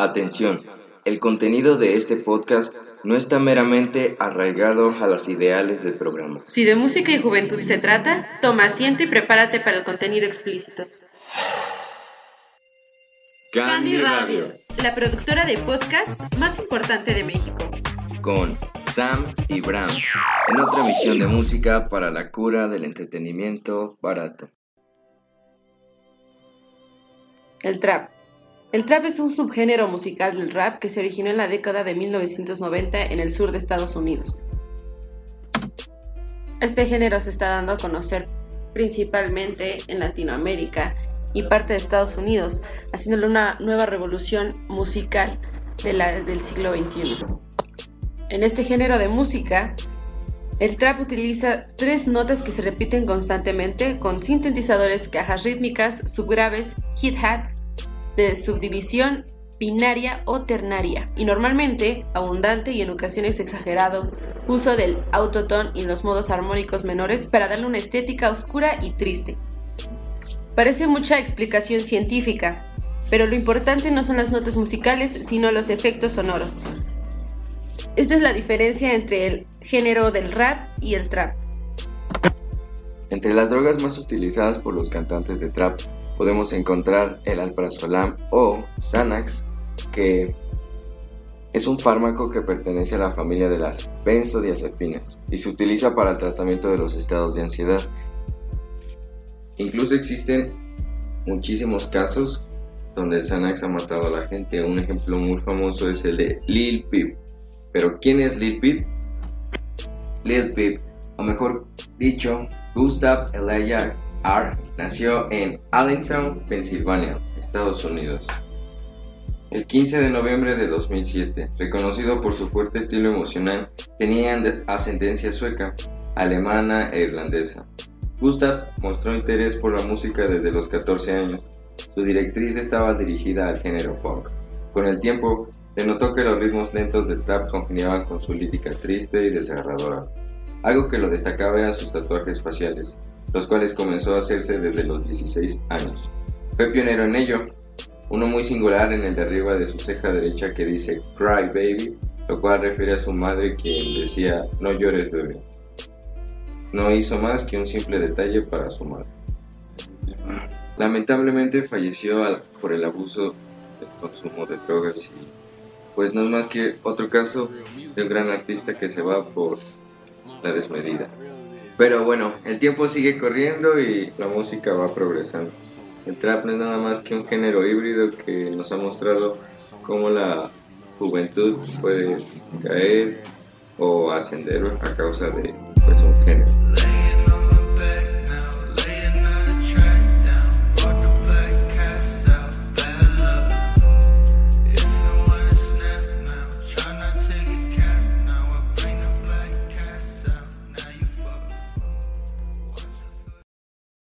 Atención, el contenido de este podcast no está meramente arraigado a las ideales del programa. Si de música y juventud se trata, toma asiento y prepárate para el contenido explícito. Candy Radio, La productora de podcast más importante de México. con Sam y Bram, en otra emisión de música para la cura del entretenimiento barato. El trap. El trap es un subgénero musical del rap que se originó en la década de 1990 en el sur de Estados Unidos. Este género se está dando a conocer principalmente en Latinoamérica y parte de Estados Unidos, haciéndole una nueva revolución musical del siglo XXI. En este género de música, el trap utiliza tres notas que se repiten constantemente con sintetizadores, cajas rítmicas, subgraves, hit-hats de subdivisión binaria o ternaria y normalmente abundante y en ocasiones exagerado uso del autotone y los modos armónicos menores para darle una estética oscura y triste. Parece mucha explicación científica, pero lo importante no son las notas musicales, sino los efectos sonoros. Esta es la diferencia entre el género del rap y el trap. Entre las drogas más utilizadas por los cantantes de trap podemos encontrar el alprazolam o Xanax, que es un fármaco que pertenece a la familia de las benzodiazepinas y se utiliza para el tratamiento de los estados de ansiedad. Incluso existen muchísimos casos donde el Xanax ha matado a la gente. Un ejemplo muy famoso es el de Lil Peep. Pero ¿quién es Lil Peep? Lil Peep, o mejor dicho, Gustav Elijah R. nació en Allentown, Pensilvania, Estados Unidos. El 15 de noviembre de 2007, reconocido por su fuerte estilo emocional, tenía ascendencia sueca, alemana e irlandesa. Gustav mostró interés por la música desde los 14 años. Su directriz estaba dirigida al género punk. Con el tiempo, se notó que los ritmos lentos del trap congeniaban con su lírica triste y desgarradora. Algo que lo destacaba eran sus tatuajes faciales, los cuales comenzó a hacerse desde los 16 años. Fue pionero en ello, uno muy singular en el de arriba de su ceja derecha que dice Cry Baby, lo cual refiere a su madre quien decía No llores bebé. No hizo más que un simple detalle para su madre. Lamentablemente falleció al- por el abuso del consumo de drogas y pues no es más que otro caso de un gran artista que se va por la desmedida. Pero bueno, el tiempo sigue corriendo y la música va progresando. El trap no es nada más que un género híbrido que nos ha mostrado cómo la juventud puede caer o ascender a causa de pues, un género.